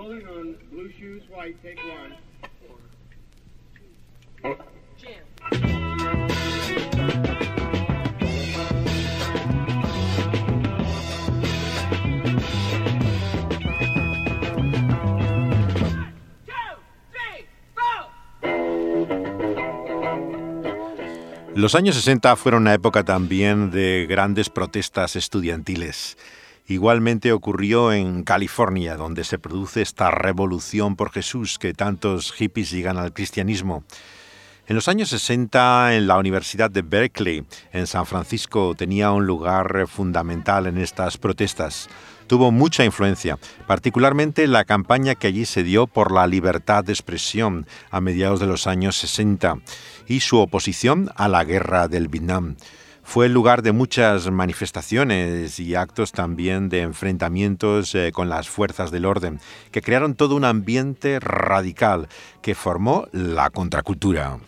Rolling on blue shoes, white, take one. Los años 60 fueron una época también de grandes protestas estudiantiles. Igualmente ocurrió en California, donde se produce esta revolución por Jesús que tantos hippies llegan al cristianismo. En los años 60, en la Universidad de Berkeley, en San Francisco, tenía un lugar fundamental en estas protestas. Tuvo mucha influencia, particularmente la campaña que allí se dio por la libertad de expresión a mediados de los años 60 y su oposición a la guerra del Vietnam. Fue el lugar de muchas manifestaciones y actos también de enfrentamientos eh, con las fuerzas del orden, que crearon todo un ambiente radical que formó la contracultura.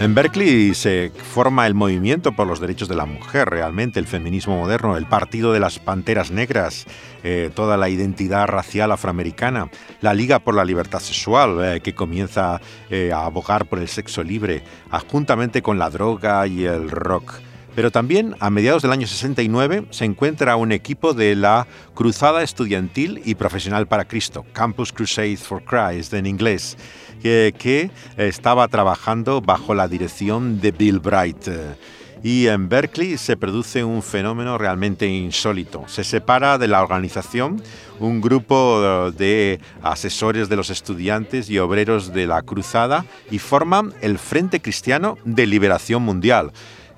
En Berkeley se forma el movimiento por los derechos de la mujer, realmente el feminismo moderno, el partido de las panteras negras, eh, toda la identidad racial afroamericana, la Liga por la Libertad Sexual, eh, que comienza eh, a abogar por el sexo libre, juntamente con la droga y el rock. Pero también a mediados del año 69 se encuentra un equipo de la Cruzada Estudiantil y Profesional para Cristo, Campus Crusade for Christ en inglés, que, estaba trabajando bajo la dirección de Bill Bright. Y en Berkeley se produce un fenómeno realmente insólito. Se separa de la organización un grupo de asesores de los estudiantes y obreros de la Cruzada y forman el Frente Cristiano de Liberación Mundial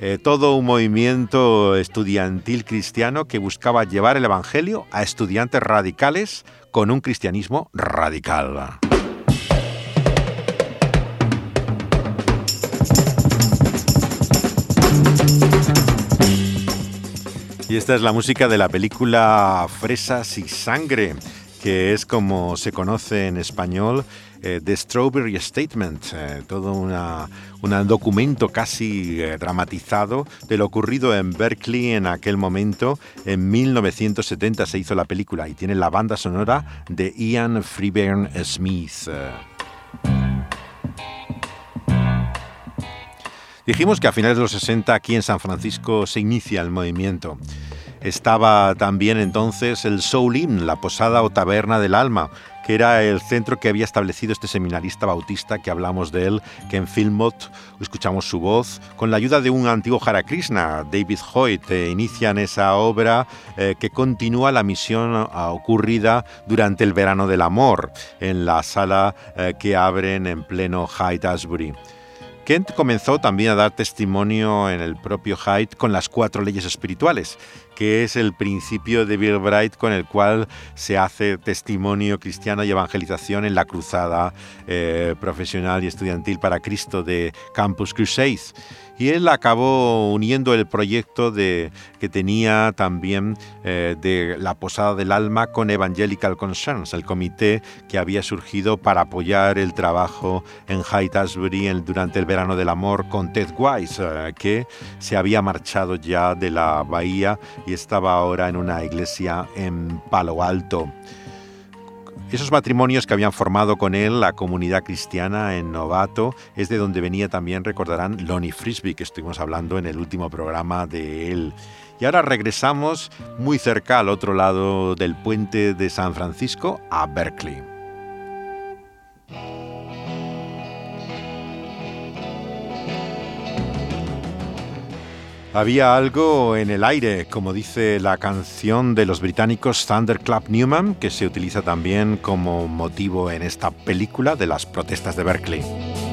eh, todo un movimiento estudiantil cristiano que buscaba llevar el Evangelio a estudiantes radicales con un cristianismo radical. Y esta es la música de la película Fresas y Sangre, que es como se conoce en español eh, The Strawberry Statement, eh, todo un documento casi eh, dramatizado de lo ocurrido en Berkeley en aquel momento. En 1970 se hizo la película y tiene la banda sonora de Ian Freeburn Smith. Dijimos que a finales de los 60 aquí en San Francisco se inicia el movimiento. Estaba también entonces el Soul Inn, la posada o taberna del alma, que era el centro que había establecido este seminarista bautista que hablamos de él, que en Filmot escuchamos su voz, con la ayuda de un antiguo Hare Krishna, David Hoyt, eh, inician esa obra eh, que continúa la misión ah, ocurrida durante el verano del amor, en la sala eh, que abren en pleno Hyde Asbury. Kent comenzó también a dar testimonio en el propio Hyde con las cuatro leyes espirituales, que es el principio de Bill Bright con el cual se hace testimonio cristiano y evangelización en la cruzada eh, profesional y estudiantil para Cristo de Campus Crusade y él acabó uniendo el proyecto de, que tenía también eh, de la Posada del Alma con Evangelical Concerns, el comité que había surgido para apoyar el trabajo en Hyde Asbury durante el verano del amor con Ted Wise, eh, que se había marchado ya de la bahía y estaba ahora en una iglesia en Palo Alto. Esos matrimonios que habían formado con él la comunidad cristiana en Novato es de donde venía también, recordarán, Lonnie Frisbee, que estuvimos hablando en el último programa de él. Y ahora regresamos muy cerca al otro lado del puente de San Francisco, a Berkeley. Había algo en el aire, como dice la canción de los británicos Thunderclap Newman, que se utiliza también como motivo en esta película de las protestas de Berkeley.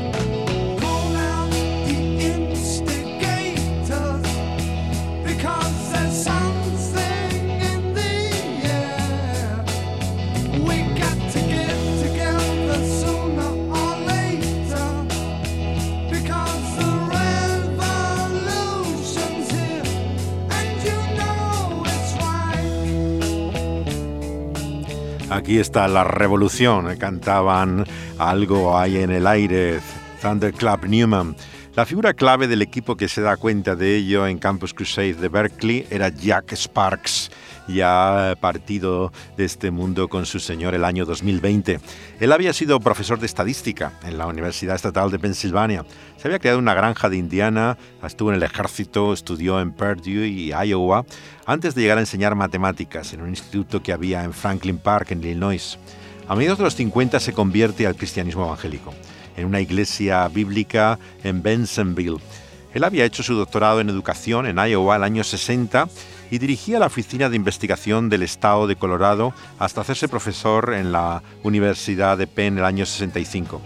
Aquí está la revolución, cantaban algo ahí en el aire, Thunderclap Newman. La figura clave del equipo que se da cuenta de ello en Campus Crusade de Berkeley era Jack Sparks, ya partido de este mundo con su señor el año 2020. Él había sido profesor de estadística en la Universidad Estatal de Pensilvania. Había creado una granja de Indiana, estuvo en el ejército, estudió en Purdue y Iowa, antes de llegar a enseñar matemáticas en un instituto que había en Franklin Park, en Illinois. A mediados de los 50 se convierte al cristianismo evangélico en una iglesia bíblica en Bensonville. Él había hecho su doctorado en educación en Iowa el año 60 y dirigía la oficina de investigación del estado de Colorado hasta hacerse profesor en la Universidad de Penn el año 65.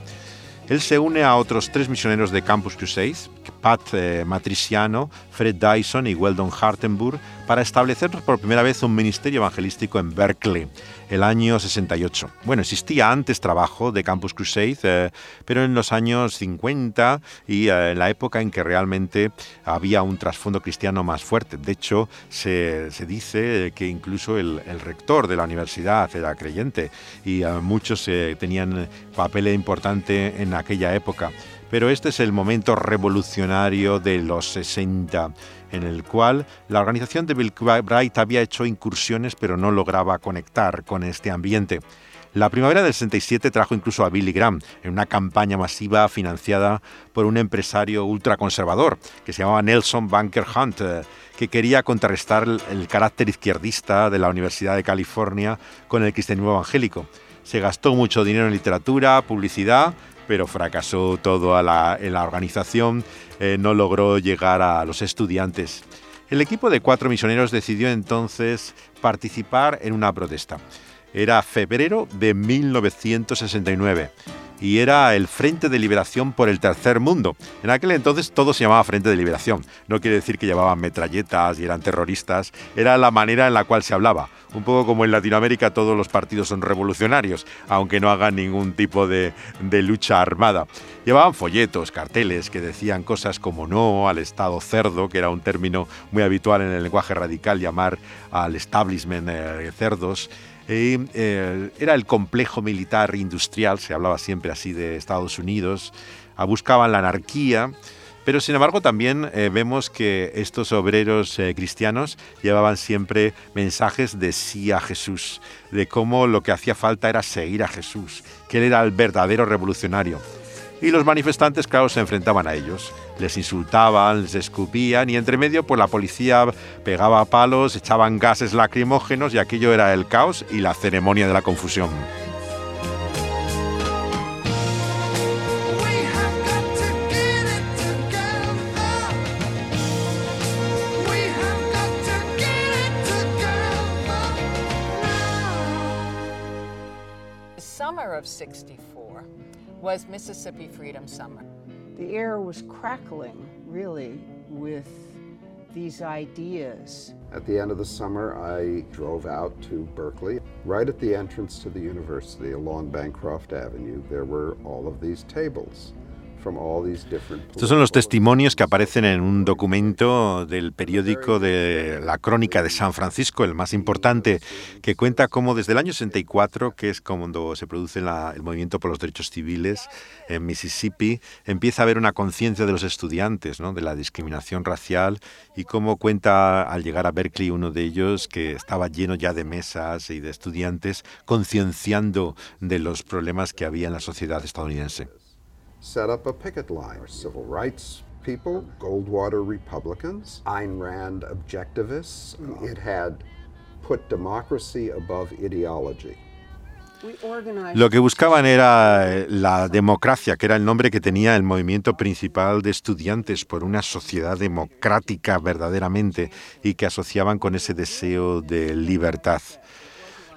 Él se une a otros tres misioneros de Campus Crusade, Pat eh, Matriciano, Fred Dyson y Weldon Hartenburg, para establecer por primera vez un ministerio evangelístico en Berkeley el año 68. Bueno, existía antes trabajo de Campus Crusade, eh, pero en los años 50 y eh, en la época en que realmente había un trasfondo cristiano más fuerte. De hecho, se, dice que incluso el, rector de la universidad era creyente y eh, muchos tenían papel importante en aquella época. Pero este es el momento revolucionario de los 60 en el cual la organización de Bill Bright había hecho incursiones pero no lograba conectar con este ambiente. La primavera del 67 trajo incluso a Billy Graham en una campaña masiva financiada por un empresario ultraconservador que se llamaba Nelson Bunker Hunt, eh, que quería contrarrestar el carácter izquierdista de la Universidad de California con el cristianismo evangélico. Se gastó mucho dinero en literatura, publicidad, pero fracasó todo en la organización, eh, no logró llegar a los estudiantes. El equipo de cuatro misioneros decidió entonces participar en una protesta. Era febrero de 1969 y era el Frente de Liberación por el Tercer Mundo. En aquel entonces todo se llamaba Frente de Liberación. No quiere decir que llevaban metralletas y eran terroristas, era la manera en la cual se hablaba. Un poco como en Latinoamérica todos los partidos son revolucionarios, aunque no hagan ningún tipo de, lucha armada. Llevaban folletos, carteles que decían cosas como no al Estado cerdo, que era un término muy habitual en el lenguaje radical llamar al establishment eh, cerdos. Eh, era el complejo militar industrial, se hablaba siempre así de Estados Unidos, ah, buscaban la anarquía, pero sin embargo también eh, vemos que estos obreros eh, cristianos llevaban siempre mensajes de sí a Jesús, de cómo lo que hacía falta era seguir a Jesús, que él era el verdadero revolucionario. Y los manifestantes, claro, se enfrentaban a ellos les insultaban, les escupían y entre medio pues la policía pegaba palos, echaban gases lacrimógenos y aquello era el caos y la ceremonia de la confusión. Was Mississippi Freedom Summer. the air was crackling, really, with these ideas. At the end of the summer, I drove out to Berkeley. Right at the entrance to the university along Bancroft Avenue, there were all of these tables. Estos son los testimonios que aparecen en un documento del periódico de la Crónica de San Francisco, el más importante, que cuenta cómo desde el año 64, que es cuando se produce el movimiento por los derechos civiles en Mississippi, empieza a haber una conciencia de los estudiantes, ¿no? de la discriminación racial, y cómo cuenta al llegar a Berkeley uno de ellos que estaba lleno ya de mesas y de estudiantes concienciando de los problemas que había en la sociedad estadounidense. Set up a picket line. Civil rights people, Goldwater Republicans, Ayn Rand objectivists. It had put democracy above ideology. Lo que buscaban era eh, la democracia, que era el nombre que tenía el movimiento principal de estudiantes por una sociedad democrática verdaderamente y que asociaban con ese deseo de libertad.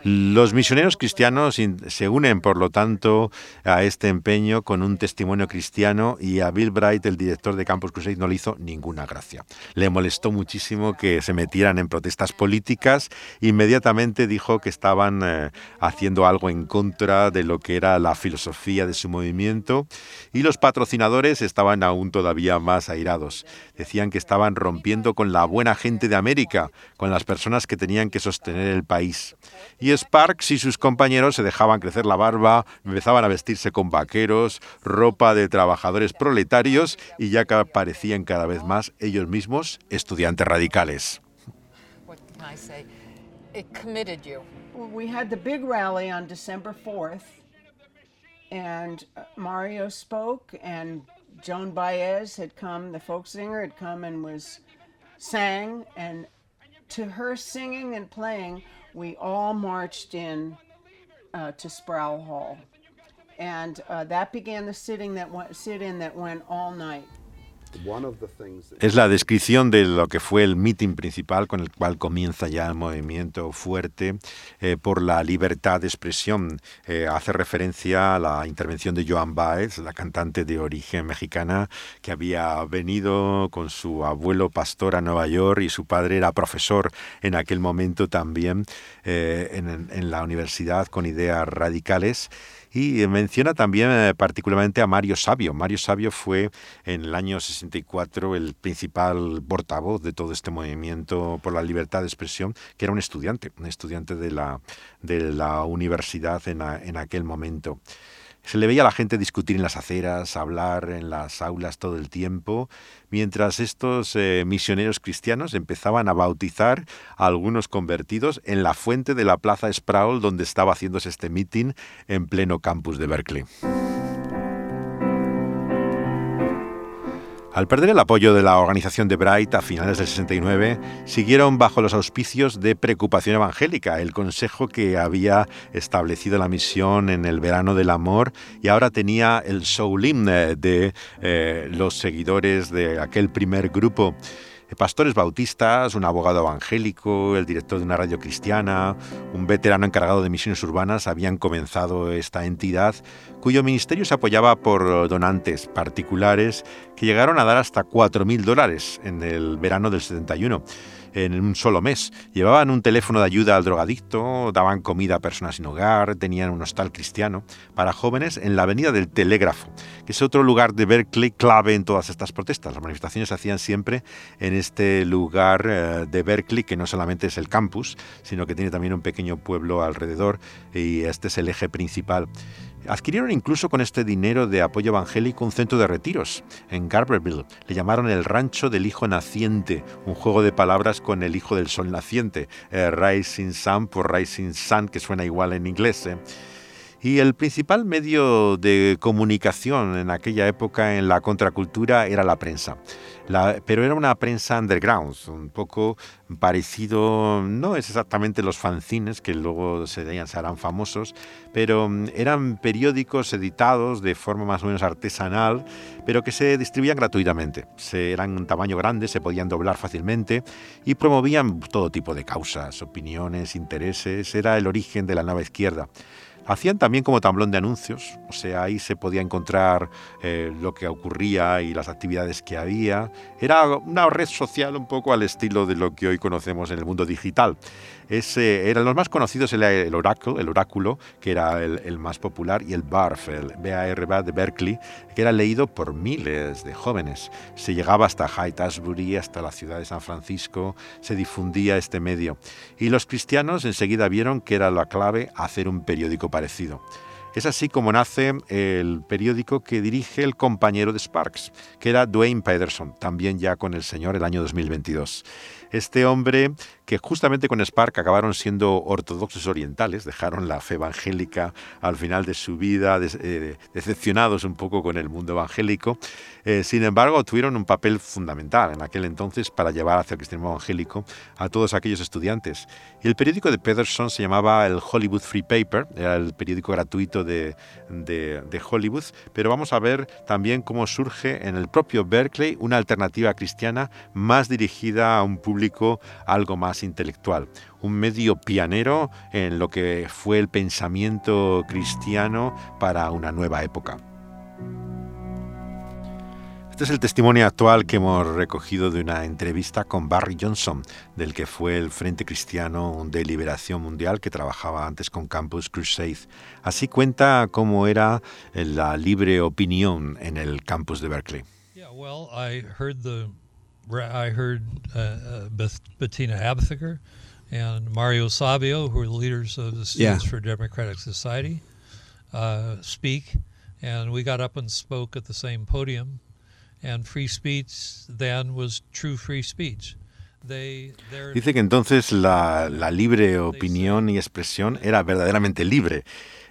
Los misioneros cristianos se unen, por lo tanto, a este empeño con un testimonio cristiano y a Bill Bright, el director de Campus Crusade, no le hizo ninguna gracia. Le molestó muchísimo que se metieran en protestas políticas. Inmediatamente dijo que estaban eh, haciendo algo en contra de lo que era la filosofía de su movimiento y los patrocinadores estaban aún todavía más airados. Decían que estaban rompiendo con la buena gente de América, con las personas que tenían que sostener el país. Y Sparks y sus compañeros se dejaban crecer la barba, empezaban a vestirse con vaqueros, ropa de trabajadores proletarios y ya parecían cada vez más ellos mismos estudiantes radicales. We had the big rally on December 4th, and uh, Mario spoke, and Joan Baez had come, the folk singer had come and was sang, and to her singing and playing, we all marched in uh, to Sproul Hall. And uh, that began the sitting that went, sit-in that went all night. Es la descripción de lo que fue el mitin principal con el cual comienza ya el movimiento fuerte eh, por la libertad de expresión. Eh, hace referencia a la intervención de Joan Baez, la cantante de origen mexicana que había venido con su abuelo pastor a Nueva York y su padre era profesor en aquel momento también eh, en, en la universidad con ideas radicales. Y menciona también eh, particularmente a Mario Sabio. Mario Sabio fue en el año 64 el principal portavoz de todo este movimiento por la libertad de expresión, que era un estudiante, un estudiante de la, de la universidad en, en aquel momento. Se le veía a la gente discutir en las aceras, hablar en las aulas todo el tiempo, mientras estos eh, misioneros cristianos empezaban a bautizar a algunos convertidos en la fuente de la Plaza Sproul donde estaba haciéndose este meeting en pleno campus de Berkeley. Al perder el apoyo de la organización de Bright a finales del 69, siguieron bajo los auspicios de Preocupación Evangélica, el consejo que había establecido la misión en el verano del amor y ahora tenía el show de eh, los seguidores de aquel primer grupo pastores bautistas, un abogado evangélico, el director de una radio cristiana, un veterano encargado de misiones urbanas habían comenzado esta entidad cuyo ministerio se apoyaba por donantes particulares que llegaron a dar hasta 4.000 dólares en el verano del 71 en un solo mes. Llevaban un teléfono de ayuda al drogadicto, daban comida a personas sin hogar, tenían un hostal cristiano para jóvenes en la Avenida del Telégrafo, que es otro lugar de Berkeley clave en todas estas protestas. Las manifestaciones se hacían siempre en este lugar eh, de Berkeley, que no solamente es el campus, sino que tiene también un pequeño pueblo alrededor y este es el eje principal. Adquirieron incluso con este dinero de apoyo evangélico un centro de retiros en Garberville. Le llamaron el Rancho del Hijo Naciente, un juego de palabras con el Hijo del Sol Naciente, eh, Rising Sun por Rising Sun, que suena igual en inglés. Eh. Y el principal medio de comunicación en aquella época en la contracultura era la prensa. Pero era una prensa underground, un poco parecido, no es exactamente los fanzines que luego se, se harán famosos, pero mm, eran periódicos editados de forma más o menos artesanal, pero que se distribuían gratuitamente. Eran un tamaño grande, se podían doblar fácilmente y promovían todo tipo de causas, opiniones, intereses. Era el origen de la nueva izquierda. Hacían también como tablón de anuncios, o sea, ahí se podía encontrar eh, lo que ocurría y las actividades que había. Era una red social un poco al estilo de lo que hoy conocemos en el mundo digital. Ese, eran los más conocidos el, el oráculo, el oráculo, que era el, más popular, y el BARF, el BARF de Berkeley, que era leído por miles de jóvenes. Se llegaba hasta Haight Ashbury, hasta la ciudad de San Francisco, se difundía este medio. Y los cristianos enseguida vieron que era la clave hacer un periódico parecido. Es así como nace el periódico que dirige el compañero de Sparks, que era Dwayne Pederson, también ya con el Señor el año 2022. Este hombre que justamente con Spark acabaron siendo ortodoxos orientales, dejaron la fe evangélica al final de su vida, eh, decepcionados un poco con el mundo evangélico. Eh, sin embargo, tuvieron un papel fundamental en aquel entonces para llevar hacia el cristianismo evangélico a todos aquellos estudiantes. Y el periódico de Pederson se llamaba el Hollywood Free Paper, era el periódico gratuito de, de Hollywood, pero vamos a ver también cómo surge en el propio Berkeley una alternativa cristiana más dirigida a un público algo más intelectual, un medio pionero en lo que fue el pensamiento cristiano para una nueva época. Este es el testimonio actual que hemos recogido de una entrevista con Barry Johnson, del que fue el Frente Cristiano de Liberación Mundial que trabajaba antes con Campus Crusade. Así cuenta cómo era la libre opinión en el campus de Berkeley. I heard uh, uh, Bettina Abthager and Mario Savio, who are the leaders of the Students yeah. for Democratic Society, uh, speak. And we got up and spoke at the same podium. And free speech then was true free speech. Dice que entonces la, la, libre opinión y expresión era verdaderamente libre.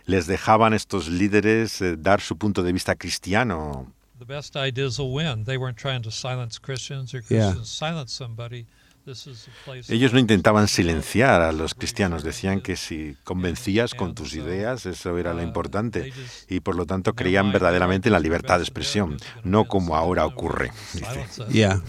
Les dejaban estos líderes eh, dar su punto de vista cristiano. The best ideas will win. They weren't trying to silence Christians or Christians yeah. silence somebody. Ellos no intentaban silenciar a los cristianos, decían que si convencías con tus ideas, eso era lo uh, importante, y por lo tanto creían verdaderamente en la libertad de expresión, no como ahora ocurre. Yeah.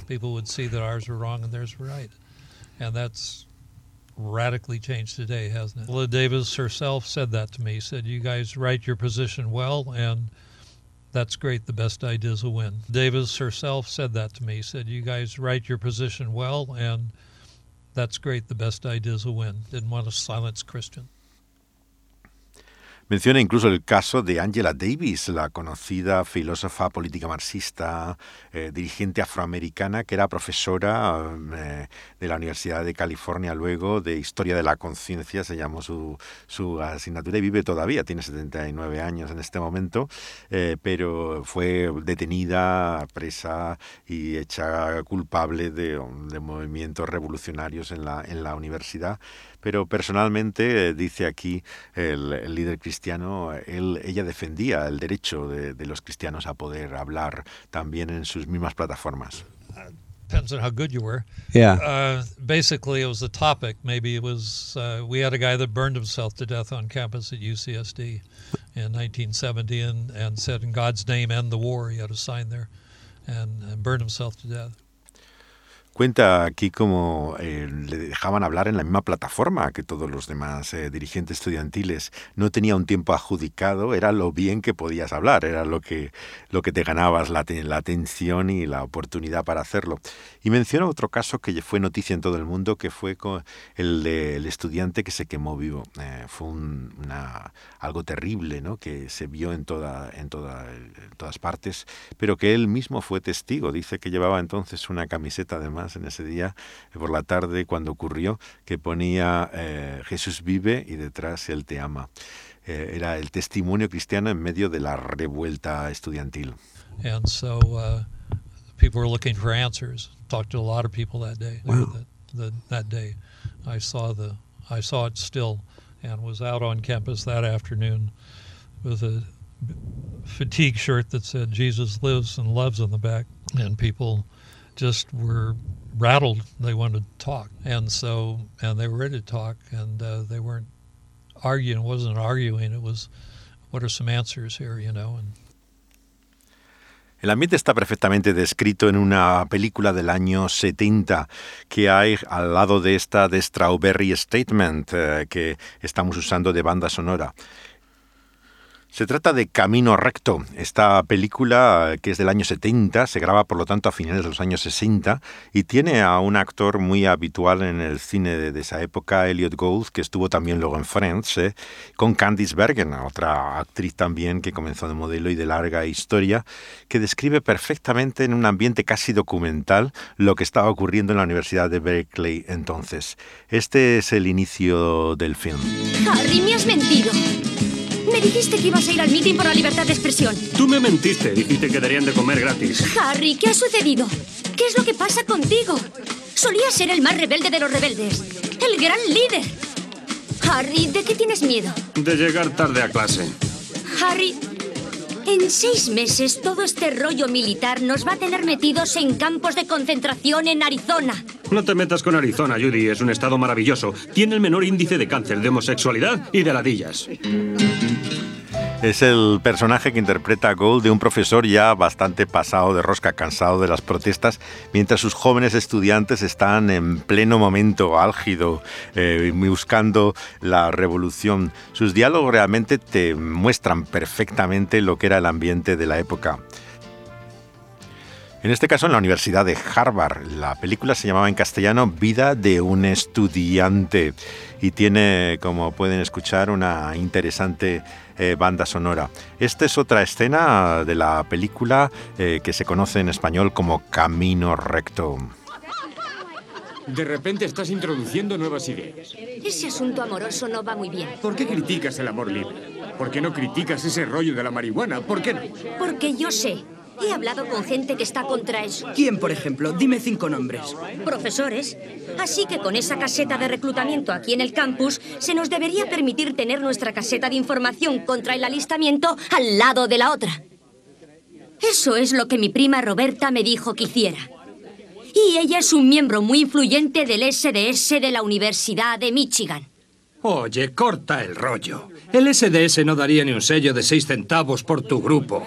radically changed today, hasn't it? Lila Davis herself said that to me. Said, "You guys write your position well, and that's great. The best ideas will win. Davis herself said that to me. Said, "You guys write your position well, and that's great. The best ideas will win." Didn't want to silence Christian. Menciona incluso el caso de Angela Davis, la conocida filósofa política marxista, eh, dirigente afroamericana, que era profesora eh, de la Universidad de California luego de Historia de la Conciencia, se llamó su, su, asignatura y vive todavía, tiene 79 años en este momento, eh, pero fue detenida, presa y hecha culpable de, de movimientos revolucionarios en la, en la universidad pero personalmente, eh, dice aquí el, líder cristiano, él, ella defendía el derecho de, los cristianos a poder hablar también en sus mismas plataformas. depends on how good you were. Yeah. Uh, basically, it was the topic. Maybe it was uh, we had a guy that burned himself to death on campus at UCSD in 1970 and, and said, "In God's name, end the war." He had a sign there, and, and burned himself to death. Cuenta aquí cómo eh, le dejaban hablar en la misma plataforma que todos los demás eh, dirigentes estudiantiles. No tenía un tiempo adjudicado, era lo bien que podías hablar, era lo que, lo que te ganabas la, la atención y la oportunidad para hacerlo. Y menciona otro caso que fue noticia en todo el mundo, que fue con el del estudiante que se quemó vivo. Eh, fue una, algo terrible, ¿no? que se vio en, toda, en, toda, en todas partes, pero que él mismo fue testigo. Dice que llevaba entonces una camiseta de en ese día, eh, por la tarde, cuando ocurrió, que ponía eh, Jesús vive y detrás Él te ama. Eh, era el testimonio cristiano en medio de la revuelta estudiantil. And so uh, people were looking for answers. Talked to a lot of people that day. Wow. That, that, that day, I saw the I saw it still, and was out on campus that afternoon with a fatigue shirt that said Jesus lives and loves on the back, and people just were rattled. They wanted to talk, and so and they were ready to talk, and uh, they weren't arguing. It wasn't arguing. It was, what are some answers here, you know? And El ambiente está perfectamente descrito en una película del año 70 que hay al lado de esta de Strawberry Statement eh, que estamos usando de banda sonora. Se trata de Camino Recto. Esta película, que es del año 70, se graba por lo tanto a finales de los años 60 y tiene a un actor muy habitual en el cine de, esa época, Elliot Gould, que estuvo también luego en Friends, eh, con Candice Bergen, otra actriz también que comenzó de modelo y de larga historia, que describe perfectamente en un ambiente casi documental lo que estaba ocurriendo en la Universidad de Berkeley entonces. Este es el inicio del film. Harry, me has mentido. Me dijiste que ibas a ir al meeting por la libertad de expresión. Tú me mentiste, dijiste que darían de comer gratis. Harry, ¿qué ha sucedido? ¿Qué es lo que pasa contigo? Solía ser el más rebelde de los rebeldes, el gran líder. Harry, ¿de qué tienes miedo? De llegar tarde a clase. Harry, en seis meses todo este rollo militar nos va a tener metidos en campos de concentración en Arizona. No te metas con Arizona, Judy. Es un estado maravilloso. Tiene el menor índice de cáncer, de homosexualidad y de ladillas. Es el personaje que interpreta a Gold de un profesor ya bastante pasado de rosca, cansado de las protestas, mientras sus jóvenes estudiantes están en pleno momento álgido, eh, buscando la revolución. Sus diálogos realmente te muestran perfectamente lo que era el ambiente de la época. En este caso en la Universidad de Harvard. La película se llamaba en castellano Vida de un estudiante y tiene, como pueden escuchar, una interesante eh, banda sonora. Esta es otra escena de la película eh, que se conoce en español como Camino Recto. De repente estás introduciendo nuevas ideas. Ese asunto amoroso no va muy bien. ¿Por qué criticas el amor libre? ¿Por qué no criticas ese rollo de la marihuana? ¿Por qué no? Porque yo sé. He hablado con gente que está contra eso. ¿Quién, por ejemplo? Dime cinco nombres. Profesores. Así que con esa caseta de reclutamiento aquí en el campus, se nos debería permitir tener nuestra caseta de información contra el alistamiento al lado de la otra. Eso es lo que mi prima Roberta me dijo que hiciera. Y ella es un miembro muy influyente del SDS de la Universidad de Michigan. Oye, corta el rollo. El SDS no daría ni un sello de seis centavos por tu grupo.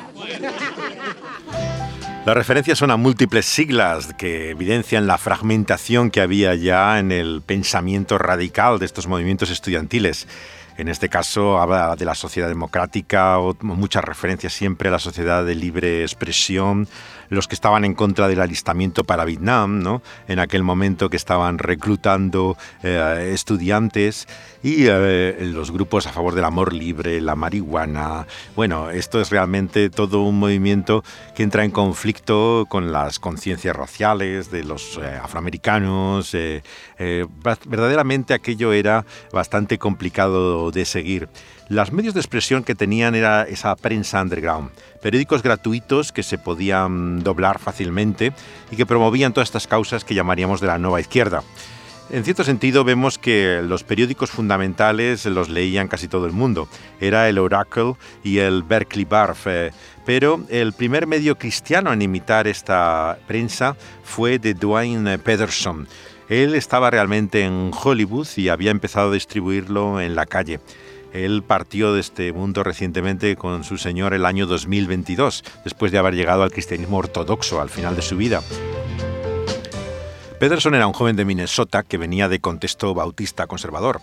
Las referencias son a múltiples siglas que evidencian la fragmentación que había ya en el pensamiento radical de estos movimientos estudiantiles. En este caso habla de la sociedad democrática, o muchas referencias siempre a la sociedad de libre expresión, los que estaban en contra del alistamiento para Vietnam, ¿no? en aquel momento que estaban reclutando eh, estudiantes, y eh, los grupos a favor del amor libre, la marihuana. Bueno, esto es realmente todo un movimiento que entra en conflicto con las conciencias raciales de los eh, afroamericanos. verdaderamente aquello era bastante complicado de seguir. Los medios de expresión que tenían era esa prensa underground, periódicos gratuitos que se podían doblar fácilmente y que promovían todas estas causas que llamaríamos de la nueva izquierda. En cierto sentido vemos que los periódicos fundamentales los leían casi todo el mundo. Era el Oracle y el Berkeley Barf. Eh, pero el primer medio cristiano en imitar esta prensa fue de Dwayne Pederson. Él estaba realmente en Hollywood y había empezado a distribuirlo en la calle. Él partió de este mundo recientemente con su señor el año 2022, después de haber llegado al cristianismo ortodoxo al final de su vida. Pederson era un joven de Minnesota que venía de contexto bautista conservador.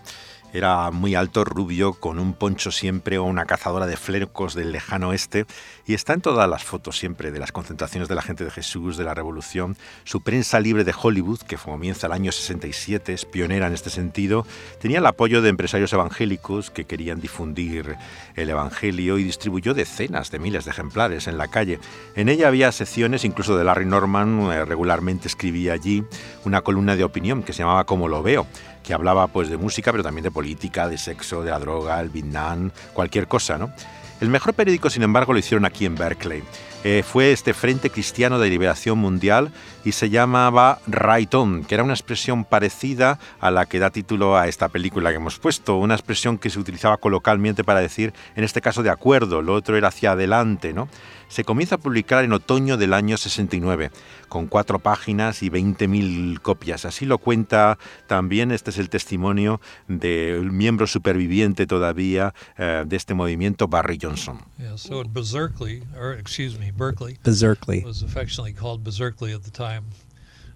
Era muy alto, rubio, con un poncho siempre o una cazadora de flecos del lejano oeste, y está en todas las fotos siempre de las concentraciones de la gente de Jesús, de la Revolución. Su prensa libre de Hollywood, que comienza el año 67, es pionera en este sentido, tenía el apoyo de empresarios evangélicos que querían difundir el Evangelio y distribuyó decenas de miles de ejemplares en la calle. En ella había secciones, incluso de Larry Norman, eh, regularmente escribía allí una columna de opinión que se llamaba Como lo veo que hablaba pues de música, pero también de política, de sexo, de la droga, el Vietnam, cualquier cosa, ¿no? El mejor periódico, sin embargo, lo hicieron aquí en Berkeley. Eh, fue este Frente Cristiano de Liberación Mundial y se llamaba Right On, que era una expresión parecida a la que da título a esta película que hemos puesto, una expresión que se utilizaba colocalmente para decir, en este caso, de acuerdo, lo otro era hacia adelante, ¿no? Se comienza a publicar en otoño del año 69, con cuatro páginas y 20.000 copias. Así lo cuenta también, este es el testimonio del miembro superviviente todavía uh, de este movimiento, Barry Johnson. Yeah, so at Berkeley, or excuse me, Berkeley, Berkeley was affectionately called Berkeley at the time.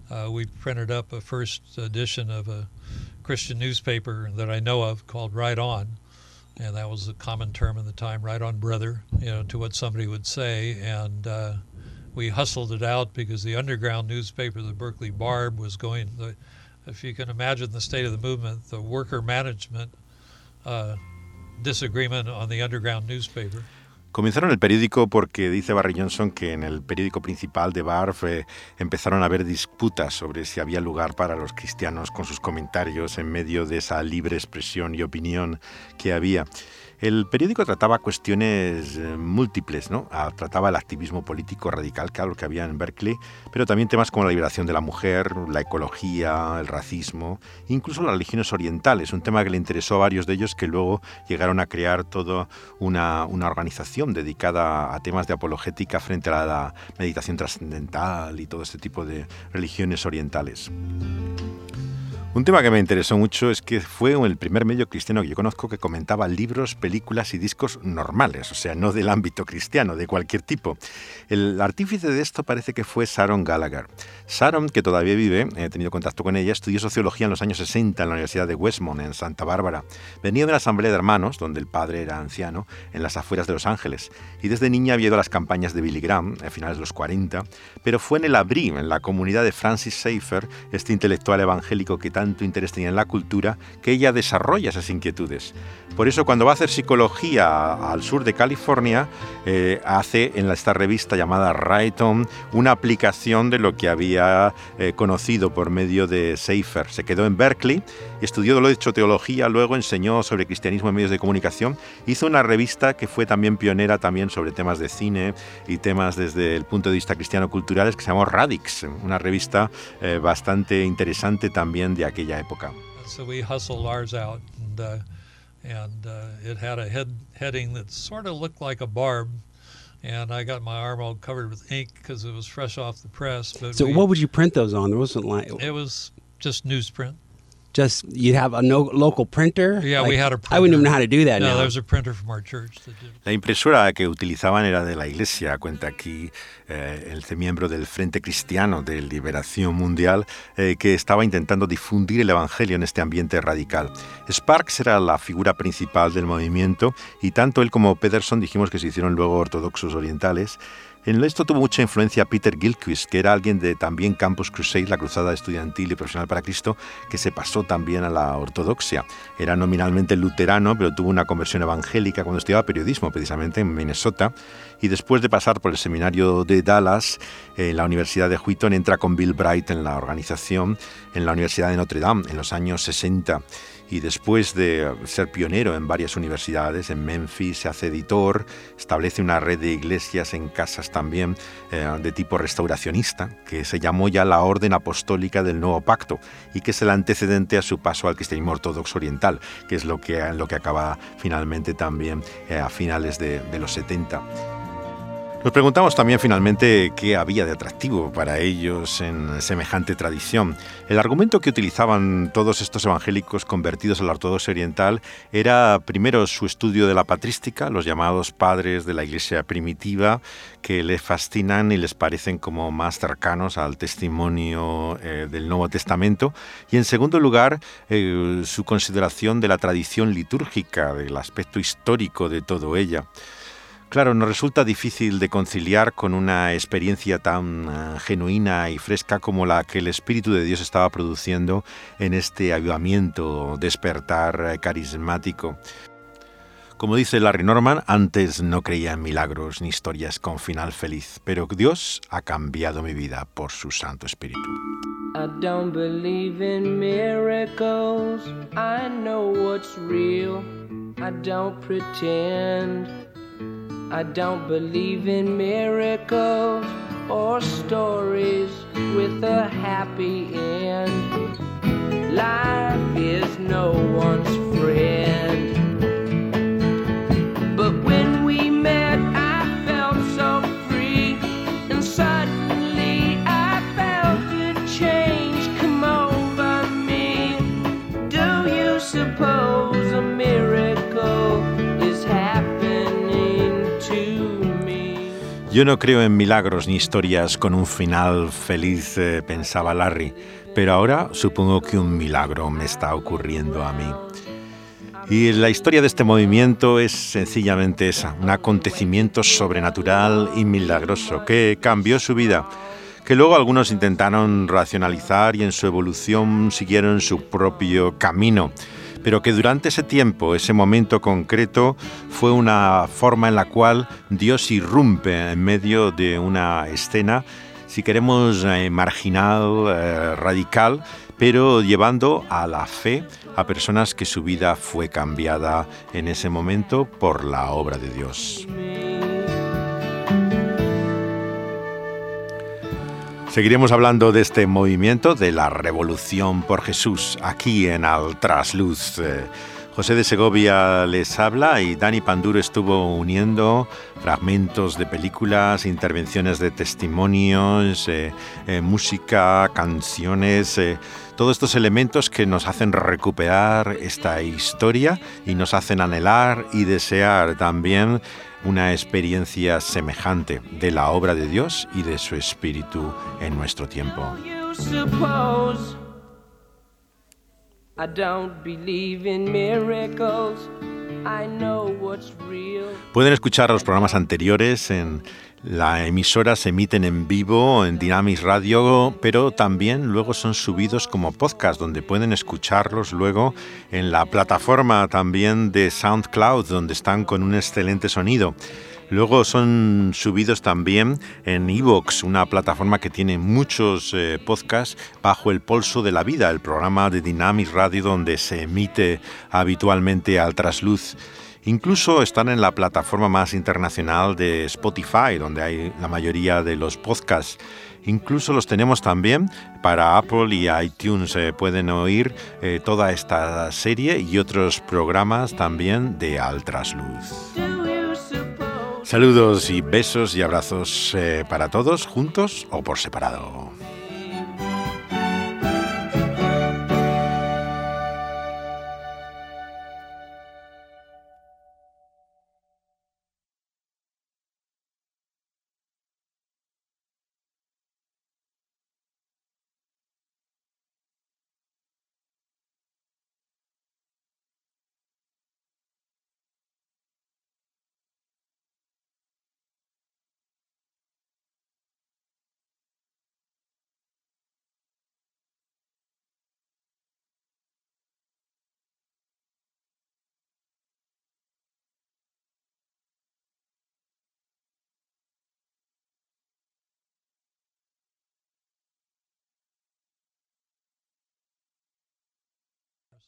Uh, we printed up a first edition of a Christian newspaper that I know of called Right On. And that was a common term in the time, right on brother, you know, to what somebody would say. And uh, we hustled it out because the underground newspaper, the Berkeley Barb, was going. The, if you can imagine the state of the movement, the worker management uh, disagreement on the underground newspaper. Comenzaron el periódico porque dice Barry Johnson que en el periódico principal de Barf eh, empezaron a haber disputas sobre si había lugar para los cristianos con sus comentarios en medio de esa libre expresión y opinión que había. El periódico trataba cuestiones eh, múltiples, ¿no? Ah, trataba el activismo político radical, claro, que había en Berkeley, pero también temas como la liberación de la mujer, la ecología, el racismo, incluso las religiones orientales, un tema que le interesó a varios de ellos que luego llegaron a crear toda una, una organización dedicada a temas de apologética frente a la meditación trascendental y todo este tipo de religiones orientales. Un tema que me interesó mucho es que fue el primer medio cristiano que yo conozco que comentaba libros, películas y discos normales, o sea, no del ámbito cristiano, de cualquier tipo. El artífice de esto parece que fue Sharon Gallagher. Sharon, que todavía vive, he tenido contacto con ella, estudió sociología en los años 60 en la Universidad de Westmont, en Santa Bárbara. Venía de la Asamblea de Hermanos, donde el padre era anciano, en las afueras de Los Ángeles, y desde niña había ido a las campañas de Billy Graham, a finales de los 40, pero fue en el Abrí, en la comunidad de Francis Schaeffer, este intelectual evangélico que tanto interés tenía en la cultura que ella desarrolla esas inquietudes. Por eso cuando va a hacer psicología al sur de California, eh, hace en esta revista llamada Rayton una aplicación de lo que había eh, conocido por medio de Seifer. Se quedó en Berkeley, estudió lo hecho teología, luego enseñó sobre cristianismo en medios de comunicación, hizo una revista que fue también pionera también sobre temas de cine y temas desde el punto de vista cristiano-culturales que se llamó Radix, una revista eh, bastante interesante también de aquella época. So we hustled ours out and, uh, and uh, it had a head heading that sort of looked like a barb and I got my arm all covered with ink because it was fresh off the press. But So we- what would you print those on? There wasn't like It was just newsprint. Just you'd have a no, local printer. Yeah, we Like, had a I wouldn't even printer. know how to do that No, now. there was a printer from our church that did. La impresora que utilizaban era de la iglesia, cuenta aquí eh, el miembro del Frente Cristiano de Liberación Mundial, eh, que estaba intentando difundir el Evangelio en este ambiente radical. Sparks era la figura principal del movimiento y tanto él como Pederson dijimos que se hicieron luego ortodoxos orientales. En esto tuvo mucha influencia Peter Gilchrist, que era alguien de también Campus Crusade, la cruzada estudiantil y profesional para Cristo, que se pasó también a la ortodoxia. Era nominalmente luterano, pero tuvo una conversión evangélica cuando estudiaba periodismo, precisamente en Minnesota. Y después de pasar por el seminario de Dallas, en la Universidad de Wheaton, entra con Bill Bright en la organización en la Universidad de Notre Dame en los años 60 y después de ser pionero en varias universidades, en Memphis se hace editor, establece una red de iglesias en casas también eh, de tipo restauracionista, que se llamó ya la Orden Apostólica del Nuevo Pacto y que es el antecedente a su paso al cristianismo ortodoxo oriental, que es lo que, lo que acaba finalmente también eh, a finales de, de los 70. Nos preguntamos también finalmente qué había de atractivo para ellos en semejante tradición. El argumento que utilizaban todos estos evangélicos convertidos a la ortodoxia oriental era primero su estudio de la patrística, los llamados padres de la iglesia primitiva, que les fascinan y les parecen como más cercanos al testimonio eh, del Nuevo Testamento. Y en segundo lugar, eh, su consideración de la tradición litúrgica, del aspecto histórico de todo ella. Claro, nos resulta difícil de conciliar con una experiencia tan eh, genuina y fresca como la que el Espíritu de Dios estaba produciendo en este avivamiento, despertar eh, carismático. Como dice Larry Norman, antes no creía en milagros ni historias con final feliz, pero Dios ha cambiado mi vida por su Santo Espíritu. I don't believe in miracles. I real. I don't. I don't believe in miracles or stories with a happy end. Life Yo no creo en milagros ni historias con un final feliz, eh, pensaba Larry, pero ahora supongo que un milagro me está ocurriendo a mí. Y la historia de este movimiento es sencillamente esa, un acontecimiento sobrenatural y milagroso que cambió su vida, que luego algunos intentaron racionalizar y en su evolución siguieron su propio camino, pero que durante ese tiempo, ese momento concreto, fue una forma en la cual Dios irrumpe en medio de una escena, si queremos, eh, marginal, eh, radical, pero llevando a la fe a personas que su vida fue cambiada en ese momento por la obra de Dios. Seguiremos hablando de este movimiento, de la revolución por Jesús, aquí en Al Trasluz. Eh, José de Segovia les habla y Dani Panduro estuvo uniendo fragmentos de películas, intervenciones de testimonios, eh, eh, música, canciones, eh, todos estos elementos que nos hacen recuperar esta historia y nos hacen anhelar y desear también una experiencia semejante de la obra de Dios y de su Espíritu en nuestro tiempo. I don't believe in miracles. I know what's real. Pueden escuchar los programas anteriores en La emisora se emiten en vivo en Dynamis Radio, pero también luego son subidos como podcast, donde pueden escucharlos luego en la plataforma también de SoundCloud, donde están con un excelente sonido. Luego son subidos también en Evox, una plataforma que tiene muchos eh, podcasts bajo el pulso de la vida, el programa de Dynamis Radio donde se emite habitualmente al trasluz. Incluso están en la plataforma más internacional de Spotify, donde hay la mayoría de los podcasts. Incluso los tenemos también para Apple y iTunes. Eh, pueden oír eh, toda esta serie y otros programas también de Al Trasluz. Saludos y besos y abrazos eh, para todos, juntos o por separado.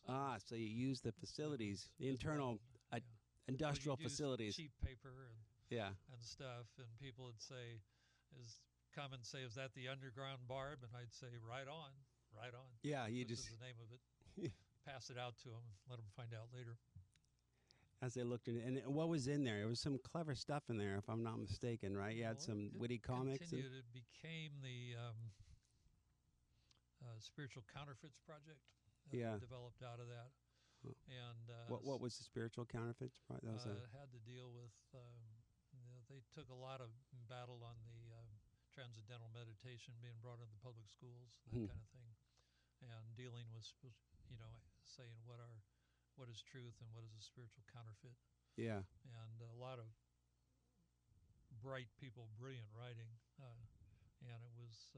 Ah, so you use the facilities, the internal uh, industrial Well, facilities. cheap paper and Yeah. and stuff, and people would say, "Is come and say, is that the underground barb?" And I'd say, "Right on, right on." Yeah, you This just- the name of it. Pass it out to them, let them find out later. As they looked in it, and what was in there? There was some clever stuff in there, if I'm not mistaken, right? You had Well, some witty comics. and- It became the um, uh, spiritual counterfeits project. Yeah. developed out of that, and uh, what what was the spiritual counterfeit? That was uh, a, had to deal with. Um, you know, they took a lot of battle on the um, transcendental meditation being brought into the public schools, that Hmm. kind of thing, and dealing with, you know, saying what are, what is truth and what is a spiritual counterfeit, yeah. and a lot of bright people, brilliant writing, uh, and it was.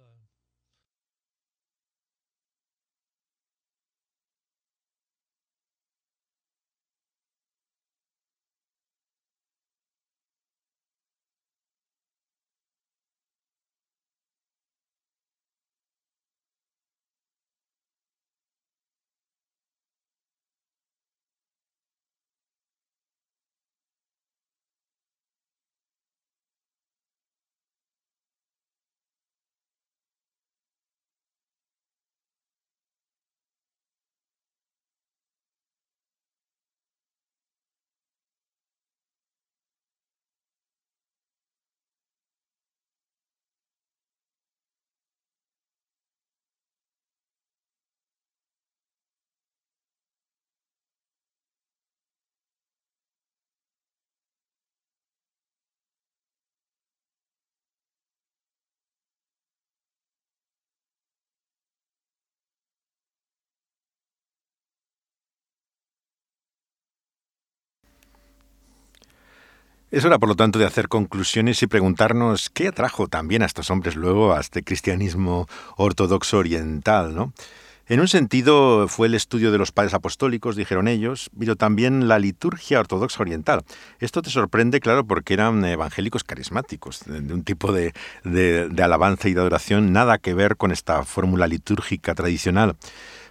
Es hora, por lo tanto, de hacer conclusiones y preguntarnos qué atrajo también a estos hombres luego a este cristianismo ortodoxo oriental, ¿no? En un sentido fue el estudio de los padres apostólicos, dijeron ellos, pero también la liturgia ortodoxa oriental. Esto te sorprende, claro, porque eran evangélicos carismáticos, de un tipo de, de- de alabanza y de adoración, nada que ver con esta fórmula litúrgica tradicional.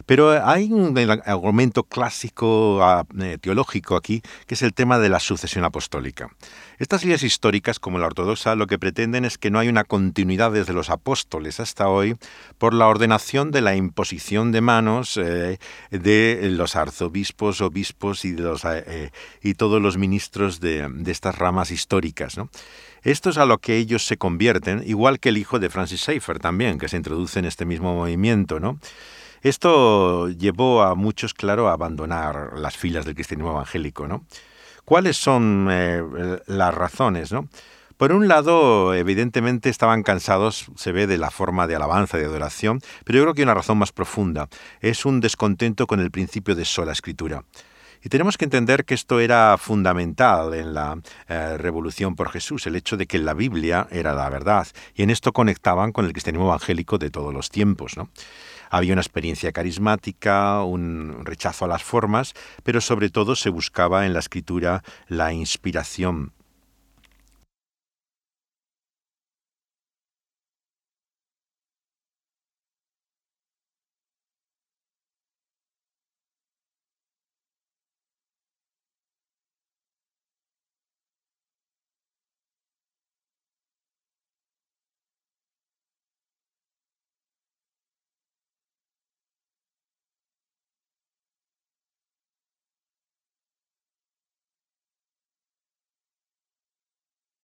Pero hay un argumento clásico ah, eh, teológico aquí, que es el tema de la sucesión apostólica. Estas líneas históricas, como la ortodoxa, lo que pretenden es que no hay una continuidad desde los apóstoles hasta hoy por la ordenación de la imposición de manos eh, de los arzobispos, obispos y, de los, eh, y todos los ministros de, estas ramas históricas. Esto es a lo que ellos se convierten, igual que el hijo de Francis Schaeffer también, que se introduce en este mismo movimiento, ¿no? Esto llevó a muchos, claro, a abandonar las filas del cristianismo evangélico, ¿no? ¿Cuáles son eh, las razones, no? Por un lado, evidentemente estaban cansados, se ve de la forma de alabanza de adoración, pero yo creo que hay una razón más profunda. Es un descontento con el principio de sola escritura. Y tenemos que entender que esto era fundamental en la eh, revolución por Jesús, el hecho de que la Biblia era la verdad. Y en esto conectaban con el cristianismo evangélico de todos los tiempos. ¿no? Había una experiencia carismática, un rechazo a las formas, pero sobre todo se buscaba en la escritura la inspiración